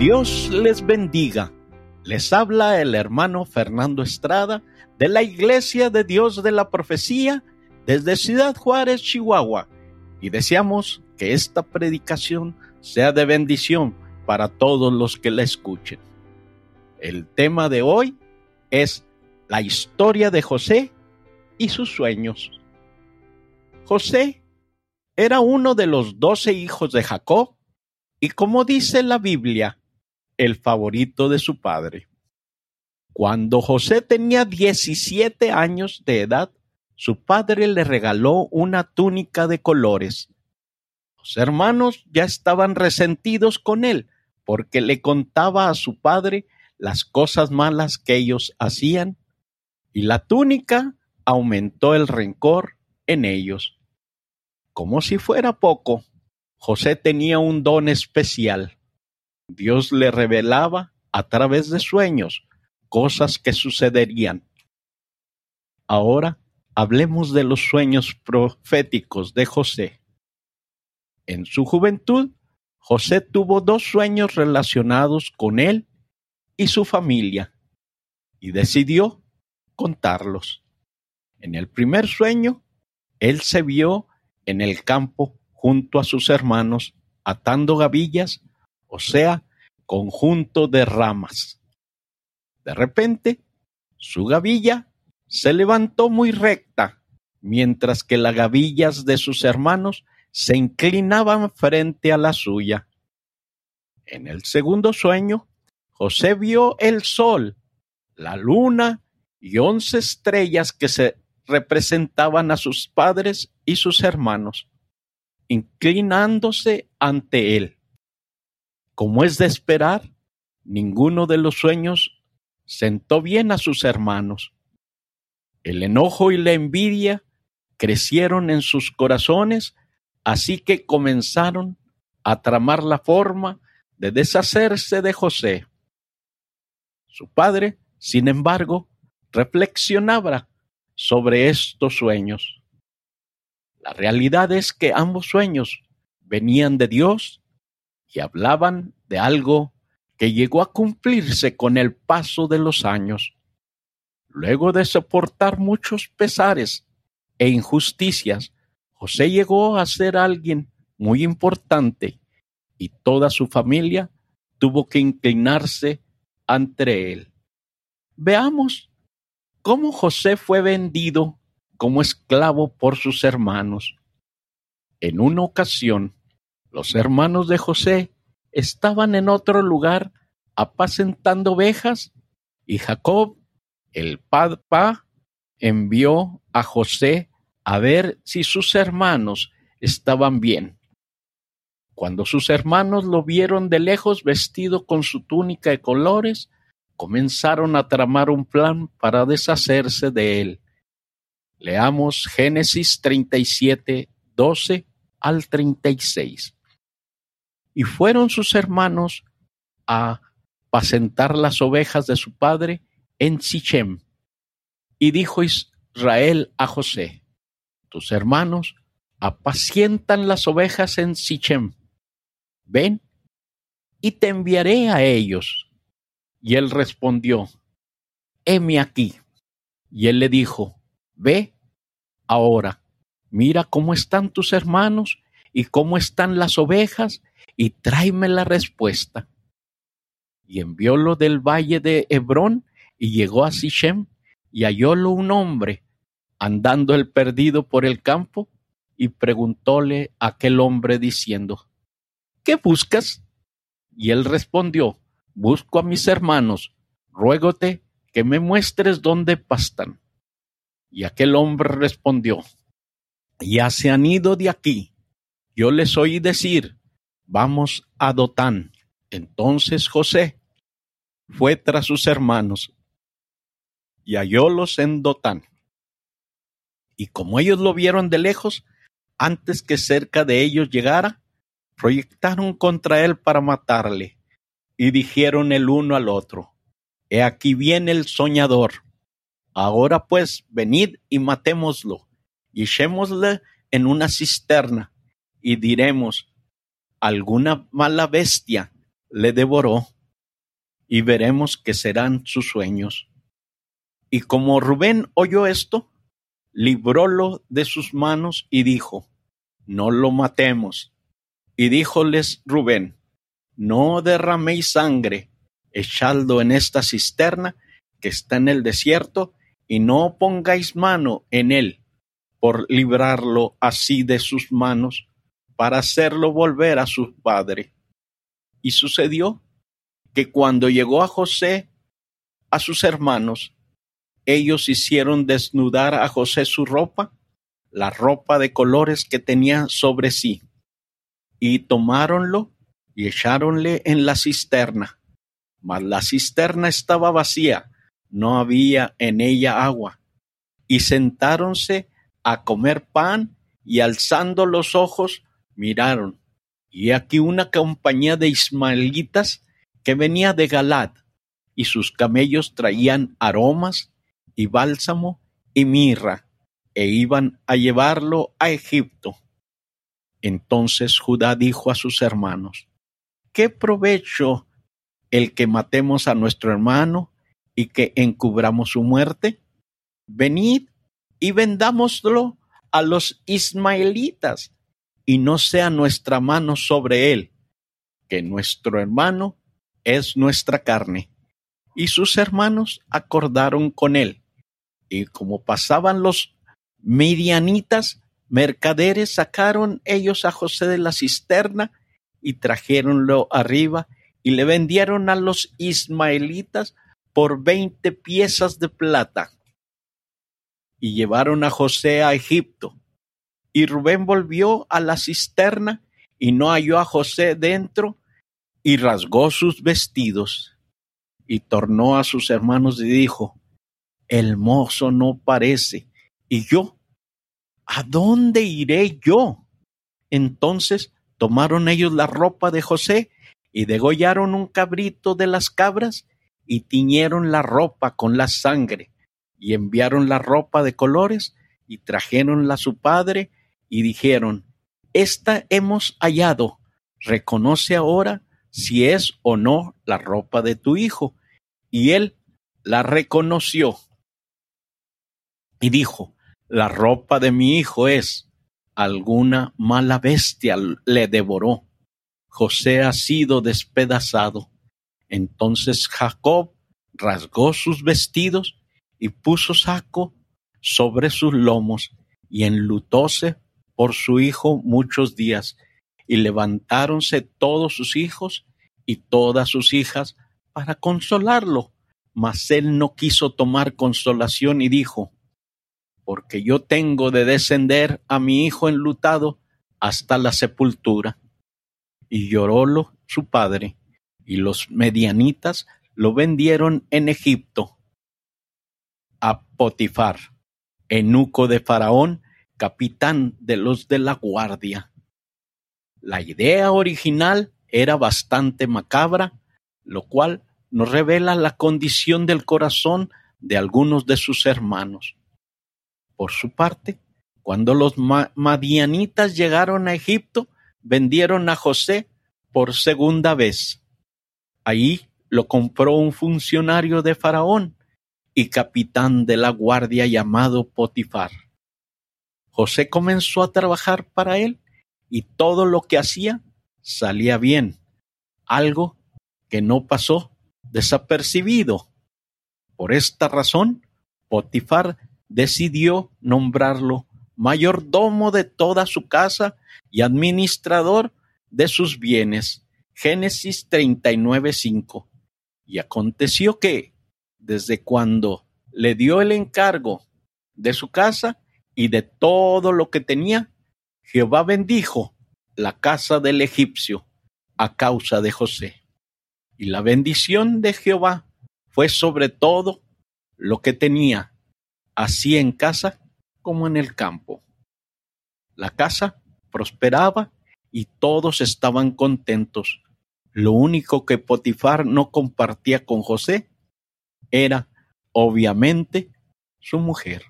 Dios les bendiga. Les habla el hermano Fernando Estrada de la Iglesia de Dios de la Profecía desde Ciudad Juárez, Chihuahua. Y deseamos que esta predicación sea de bendición para todos los que la escuchen. El tema de hoy es la historia de José y sus sueños. José era uno de los doce hijos de Jacob y como dice la Biblia, el favorito de su padre. Cuando José tenía 17 años de edad, su padre le regaló una túnica de colores. Los hermanos ya estaban resentidos con él porque le contaba a su padre las cosas malas que ellos hacían y la túnica aumentó el rencor en ellos. Como si fuera poco, José tenía un don especial. Dios le revelaba a través de sueños cosas que sucederían. Ahora hablemos de los sueños proféticos de José. En su juventud, José tuvo dos sueños relacionados con él y su familia y decidió contarlos. En el primer sueño, él se vio en el campo junto a sus hermanos atando gavillas, o sea, conjunto de ramas. De repente, su gavilla se levantó muy recta, mientras que las gavillas de sus hermanos se inclinaban frente a la suya. En el segundo sueño, José vio el sol, la luna y once estrellas que se representaban a sus padres y sus hermanos, inclinándose ante él. Como es de esperar, ninguno de los sueños sentó bien a sus hermanos. El enojo y la envidia crecieron en sus corazones, así que comenzaron a tramar la forma de deshacerse de José. Su padre, sin embargo, reflexionaba sobre estos sueños. La realidad es que ambos sueños venían de Dios y hablaban de algo que llegó a cumplirse con el paso de los años. Luego de soportar muchos pesares e injusticias, José llegó a ser alguien muy importante y toda su familia tuvo que inclinarse ante él. Veamos cómo José fue vendido como esclavo por sus hermanos. En una ocasión, los hermanos de José estaban en otro lugar apacentando ovejas y Jacob, el papá, envió a José a ver si sus hermanos estaban bien. Cuando sus hermanos lo vieron de lejos vestido con su túnica de colores, comenzaron a tramar un plan para deshacerse de él. Leamos Génesis 37, 12 al 36. Y fueron sus hermanos a pacentar las ovejas de su padre en Sichem. Y dijo Israel a José, tus hermanos apacientan las ovejas en Sichem. Ven y te enviaré a ellos y él respondió, heme aquí. Y él le dijo, ve ahora, mira cómo están tus hermanos y cómo están las ovejas y tráeme la respuesta. Y enviólo del valle de Hebrón y llegó a Sichem y hallólo un hombre andando el perdido por el campo y preguntóle a aquel hombre diciendo, ¿qué buscas? Y él respondió, busco a mis hermanos, ruégote que me muestres dónde pastan. Y aquel hombre respondió, ya se han ido de aquí. Yo les oí decir, vamos a Dotán. Entonces José fue tras sus hermanos y hallólos en Dotán. Y como ellos lo vieron de lejos, antes que cerca de ellos llegara, proyectaron contra él para matarle y dijeron el uno al otro, He aquí viene el soñador. Ahora pues, venid y matémoslo, y echémosle en una cisterna, y diremos, alguna mala bestia le devoró, y veremos qué serán sus sueños. Y como Rubén oyó esto, librólo de sus manos y dijo, no lo matemos. Y díjoles Rubén, no derraméis sangre, echadlo en esta cisterna que está en el desierto, y no pongáis mano en él, por librarlo así de sus manos, para hacerlo volver a su padre. Y sucedió que cuando llegó a José, a sus hermanos, ellos hicieron desnudar a José su ropa, la ropa de colores que tenía sobre sí, y tomáronlo y echáronle en la cisterna. Mas la cisterna estaba vacía, no había en ella agua. Y sentáronse a comer pan y alzando los ojos miraron. Y aquí una compañía de ismaelitas que venía de Galad, y sus camellos traían aromas y bálsamo y mirra, e iban a llevarlo a Egipto. Entonces Judá dijo a sus hermanos, ¿qué provecho el que matemos a nuestro hermano y que encubramos su muerte? Venid y vendámoslo a los ismaelitas, y no sea nuestra mano sobre él, que nuestro hermano es nuestra carne. Y sus hermanos acordaron con él. Y como pasaban los medianitas, mercaderes, sacaron ellos a José de la cisterna y trajéronlo arriba y le vendieron a los ismaelitas por veinte piezas de plata. Y llevaron a José a Egipto. Y Rubén volvió a la cisterna y no halló a José dentro y rasgó sus vestidos y tornó a sus hermanos y dijo, el mozo no parece, y yo, ¿a dónde iré yo? Entonces tomaron ellos la ropa de José y degollaron un cabrito de las cabras y tiñeron la ropa con la sangre y enviaron la ropa de colores y trajeronla a su padre y dijeron, esta hemos hallado, reconoce ahora si es o no la ropa de tu hijo. Y él la reconoció y dijo, la ropa de mi hijo es, alguna mala bestia le devoró. José ha sido despedazado. Entonces Jacob rasgó sus vestidos y puso saco sobre sus lomos y enlutóse por su hijo muchos días y levantáronse todos sus hijos y todas sus hijas para consolarlo. Mas él no quiso tomar consolación y dijo, porque yo tengo de descender a mi hijo enlutado hasta la sepultura. Y llorólo su padre, y los medianitas lo vendieron en Egipto a Potifar, enuco de Faraón, capitán de los de la guardia. La idea original era bastante macabra, lo cual nos revela la condición del corazón de algunos de sus hermanos. Por su parte, cuando los madianitas llegaron a Egipto, vendieron a José por segunda vez. Ahí lo compró un funcionario de Faraón y capitán de la guardia llamado Potifar. José comenzó a trabajar para él y todo lo que hacía salía bien, algo que no pasó desapercibido. Por esta razón, Potifar decidió nombrarlo mayordomo de toda su casa y administrador de sus bienes. Génesis 39:5. Y aconteció que, desde cuando le dio el encargo de su casa y de todo lo que tenía, Jehová bendijo la casa del egipcio a causa de José. Y la bendición de Jehová fue sobre todo lo que tenía, así en casa como en el campo. La casa prosperaba y todos estaban contentos. Lo único que Potifar no compartía con José era, obviamente, su mujer.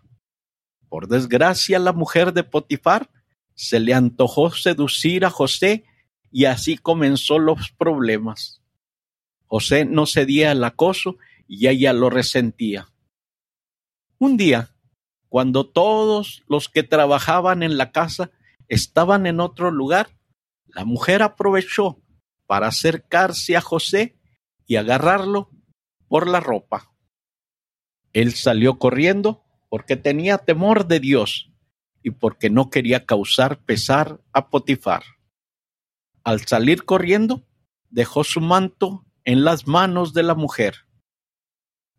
Por desgracia, la mujer de Potifar se le antojó seducir a José y así comenzó los problemas. José no cedía al acoso y ella lo resentía. Un día, cuando todos los que trabajaban en la casa estaban en otro lugar, la mujer aprovechó para acercarse a José y agarrarlo por la ropa. Él salió corriendo porque tenía temor de Dios y porque no quería causar pesar a Potifar. Al salir corriendo, dejó su manto en las manos de la mujer.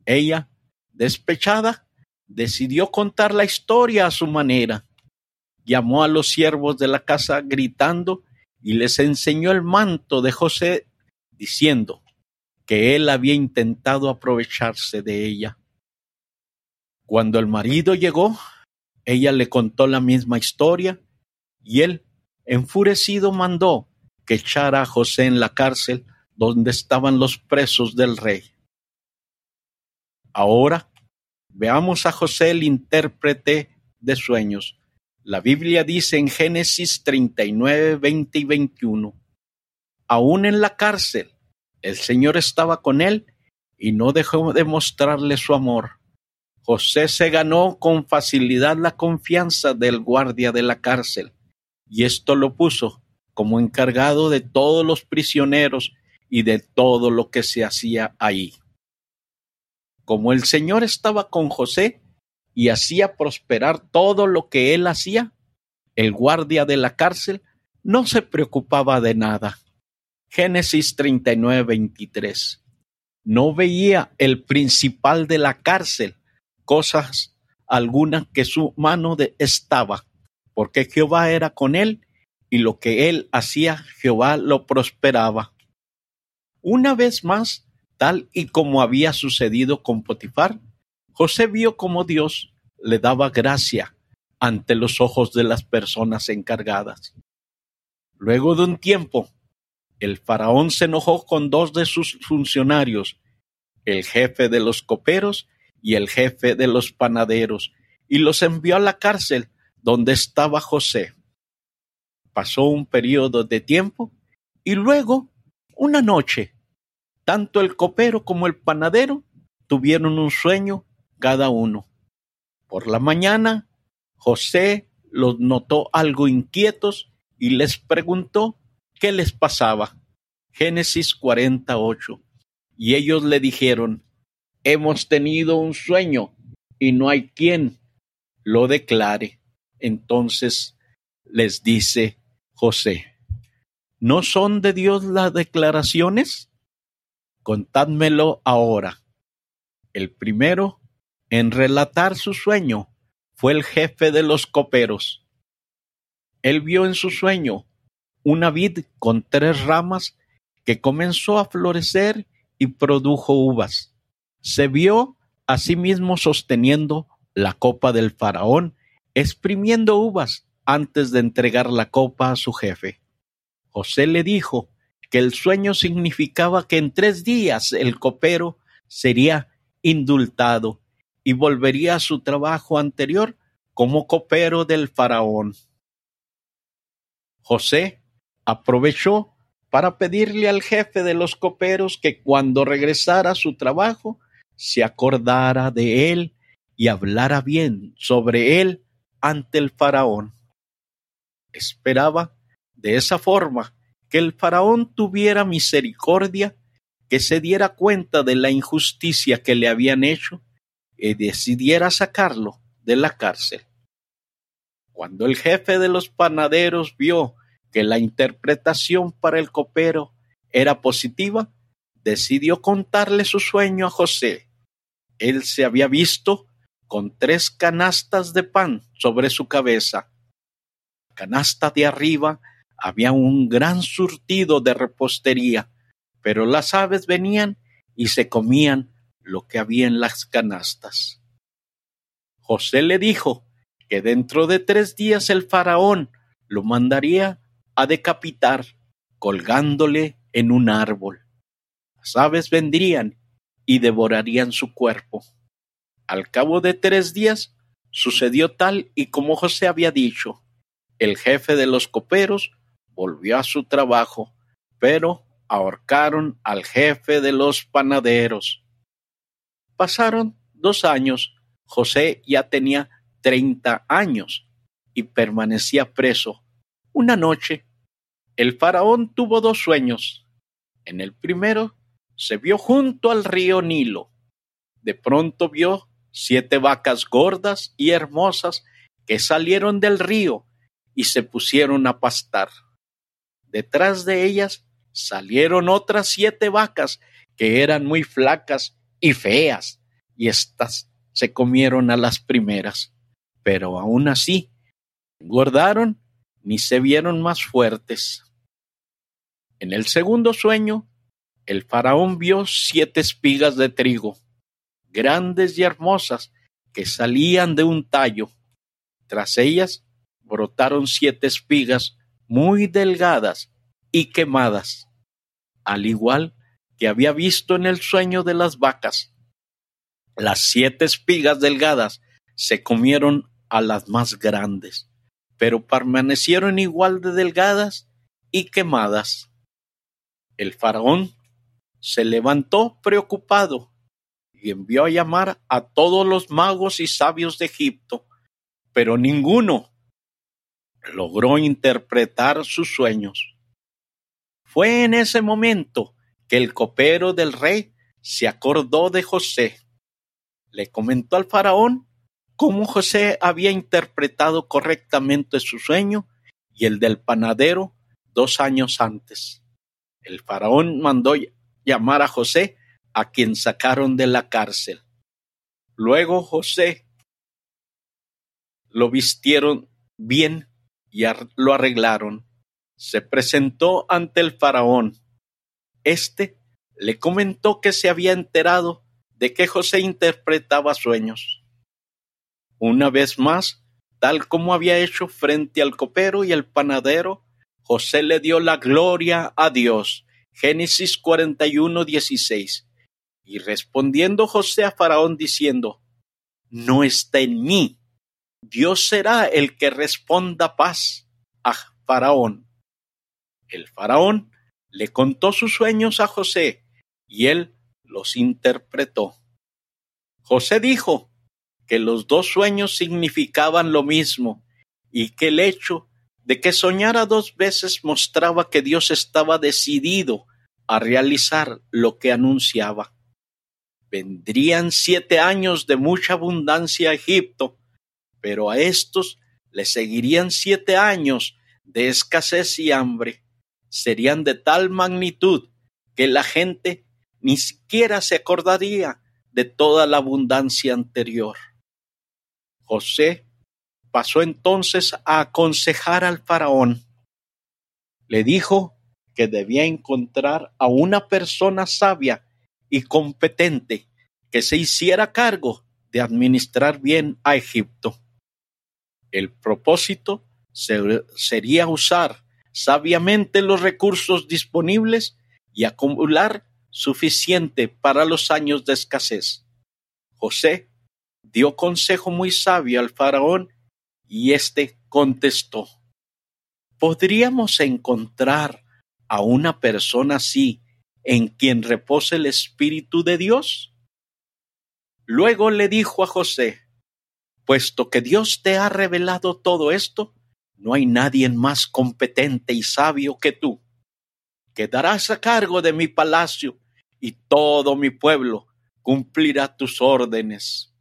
Ella, despechada, decidió contar la historia a su manera. Llamó a los siervos de la casa gritando y les enseñó el manto de José, diciendo que él había intentado aprovecharse de ella. Cuando el marido llegó, ella le contó la misma historia y él, enfurecido, mandó que echara a José en la cárcel donde estaban los presos del rey. Ahora veamos a José el intérprete de sueños. La Biblia dice en Génesis 39, 20 y 21, aún en la cárcel, el Señor estaba con él y no dejó de mostrarle su amor. José se ganó con facilidad la confianza del guardia de la cárcel, y esto lo puso como encargado de todos los prisioneros y de todo lo que se hacía ahí. Como el Señor estaba con José y hacía prosperar todo lo que él hacía, el guardia de la cárcel no se preocupaba de nada. Génesis 39, 23. No veía el principal de la cárcel cosas algunas que su mano de estaba, porque Jehová era con él y lo que él hacía Jehová lo prosperaba. Una vez más, tal y como había sucedido con Potifar, José vio como Dios le daba gracia ante los ojos de las personas encargadas. Luego de un tiempo, el faraón se enojó con dos de sus funcionarios, el jefe de los coperos y el jefe de los panaderos, y los envió a la cárcel donde estaba José. Pasó un periodo de tiempo y luego, una noche, tanto el copero como el panadero tuvieron un sueño cada uno. Por la mañana, José los notó algo inquietos y les preguntó qué les pasaba. Génesis 48. Y ellos le dijeron, hemos tenido un sueño y no hay quien lo declare. Entonces les dice José, ¿no son de Dios las declaraciones? Contádmelo ahora. El primero en relatar su sueño fue el jefe de los coperos. Él vio en su sueño una vid con tres ramas que comenzó a florecer y produjo uvas. Se vio a sí mismo sosteniendo la copa del faraón, exprimiendo uvas antes de entregar la copa a su jefe. José le dijo que el sueño significaba que en tres días el copero sería indultado y volvería a su trabajo anterior como copero del faraón. José aprovechó para pedirle al jefe de los coperos que cuando regresara a su trabajo se acordara de él y hablara bien sobre él ante el faraón. Esperaba de esa forma que el faraón tuviera misericordia, que se diera cuenta de la injusticia que le habían hecho y decidiera sacarlo de la cárcel. Cuando el jefe de los panaderos vio que la interpretación para el copero era positiva, decidió contarle su sueño a José. Él se había visto con tres canastas de pan sobre su cabeza. canasta de arriba había un gran surtido de repostería, pero las aves venían y se comían lo que había en las canastas. José le dijo que dentro de tres días el faraón lo mandaría a decapitar colgándole en un árbol. Las aves vendrían y devorarían su cuerpo. Al cabo de tres días sucedió tal y como José había dicho. El jefe de los coperos volvió a su trabajo, pero ahorcaron al jefe de los panaderos. Pasaron dos años, José ya tenía treinta años y permanecía preso. Una noche, el faraón tuvo dos sueños. En el primero, se vio junto al río Nilo. De pronto vio siete vacas gordas y hermosas que salieron del río y se pusieron a pastar. Detrás de ellas salieron otras siete vacas que eran muy flacas y feas, y éstas se comieron a las primeras, pero aún así engordaron ni se vieron más fuertes. En el segundo sueño, el faraón vio siete espigas de trigo, grandes y hermosas, que salían de un tallo. Tras ellas brotaron siete espigas muy delgadas y quemadas, al igual que había visto en el sueño de las vacas. Las siete espigas delgadas se comieron a las más grandes, pero permanecieron igual de delgadas y quemadas. El faraón se levantó preocupado y envió a llamar a todos los magos y sabios de Egipto, pero ninguno logró interpretar sus sueños. Fue en ese momento que el copero del rey se acordó de José. Le comentó al faraón cómo José había interpretado correctamente su sueño y el del panadero dos años antes. El faraón mandó llamar a José, a quien sacaron de la cárcel. Luego José lo vistieron bien y lo arreglaron. Se presentó ante el faraón. Este le comentó que se había enterado de que José interpretaba sueños. Una vez más, tal como había hecho frente al copero y el panadero, José le dio la gloria a Dios. Génesis 41, 16. Y respondiendo José a Faraón diciendo, no está en mí Dios será el que responda paz a Faraón. El faraón le contó sus sueños a José y él los interpretó. José dijo que los dos sueños significaban lo mismo y que el hecho de que soñara dos veces mostraba que Dios estaba decidido a realizar lo que anunciaba. Vendrían siete años de mucha abundancia a Egipto pero a estos le seguirían siete años de escasez y hambre. Serían de tal magnitud que la gente ni siquiera se acordaría de toda la abundancia anterior. José pasó entonces a aconsejar al faraón. Le dijo que debía encontrar a una persona sabia y competente que se hiciera cargo de administrar bien a Egipto. El propósito sería usar sabiamente los recursos disponibles y acumular suficiente para los años de escasez. José dio consejo muy sabio al faraón y éste contestó, ¿podríamos encontrar a una persona así en quien repose el Espíritu de Dios? Luego le dijo a José, Puesto que Dios te ha revelado todo esto, no hay nadie más competente y sabio que tú. Quedarás a cargo de mi palacio y todo mi pueblo cumplirá tus órdenes.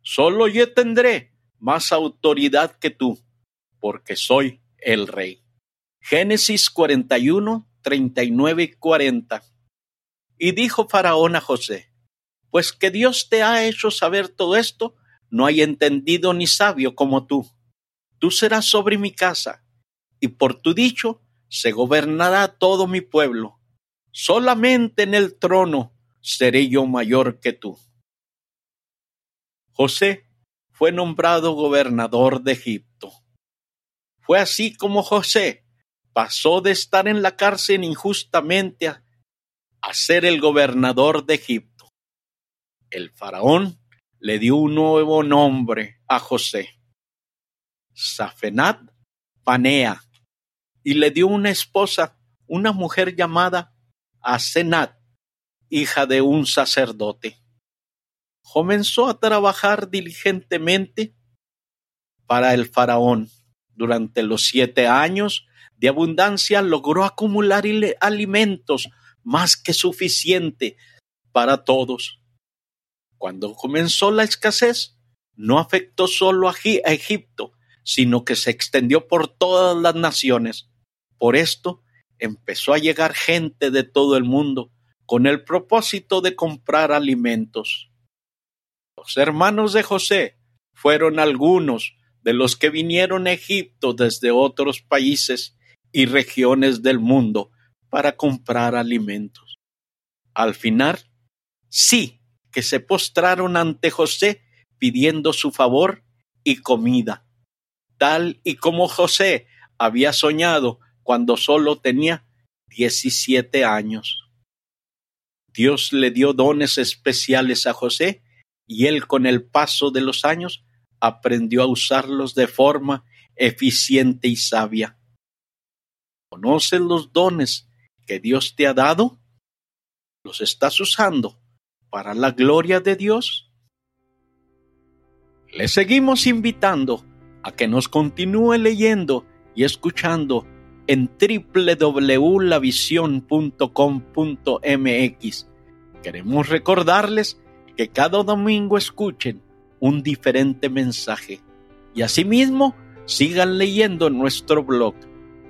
Solo yo tendré más autoridad que tú, porque soy el rey. Génesis 41, 39 y 40. Y dijo Faraón a José, pues que Dios te ha hecho saber todo esto, no hay entendido ni sabio como tú. Tú serás sobre mi casa, y por tu dicho se gobernará todo mi pueblo. Solamente en el trono seré yo mayor que tú. José fue nombrado gobernador de Egipto. Fue así como José pasó de estar en la cárcel injustamente a, ser el gobernador de Egipto. El faraón le dio un nuevo nombre a José, Safenat Panea, y le dio una esposa, una mujer llamada a Senat, hija de un sacerdote. Comenzó a trabajar diligentemente para el faraón. Durante los siete años de abundancia logró acumular alimentos más que suficiente para todos. Cuando comenzó la escasez, no afectó solo a Egipto, sino que se extendió por todas las naciones. Por esto empezó a llegar gente de todo el mundo con el propósito de comprar alimentos. Los hermanos de José fueron algunos de los que vinieron a Egipto desde otros países y regiones del mundo para comprar alimentos. Al final, sí que se postraron ante José pidiendo su favor y comida, tal y como José había soñado cuando solo tenía diecisiete años. Dios le dio dones especiales a José y él con el paso de los años aprendió a usarlos de forma eficiente y sabia. ¿Conoces los dones que Dios te ha dado? ¿Los estás usando para la gloria de Dios? Le seguimos invitando a que nos continúe leyendo y escuchando en www.lavision.com.mx. Queremos recordarles que cada domingo escuchen un diferente mensaje y asimismo sigan leyendo nuestro blog.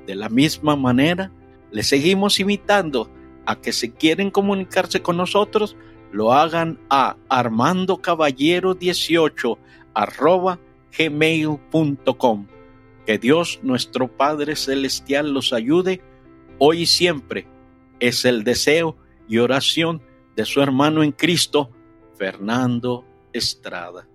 De la misma manera, les seguimos invitando a que si quieren comunicarse con nosotros, lo hagan a armandocaballero18 arroba gmail.com. Que Dios nuestro Padre Celestial los ayude hoy y siempre. Es el deseo y oración de su hermano en Cristo, Fernando Estrada.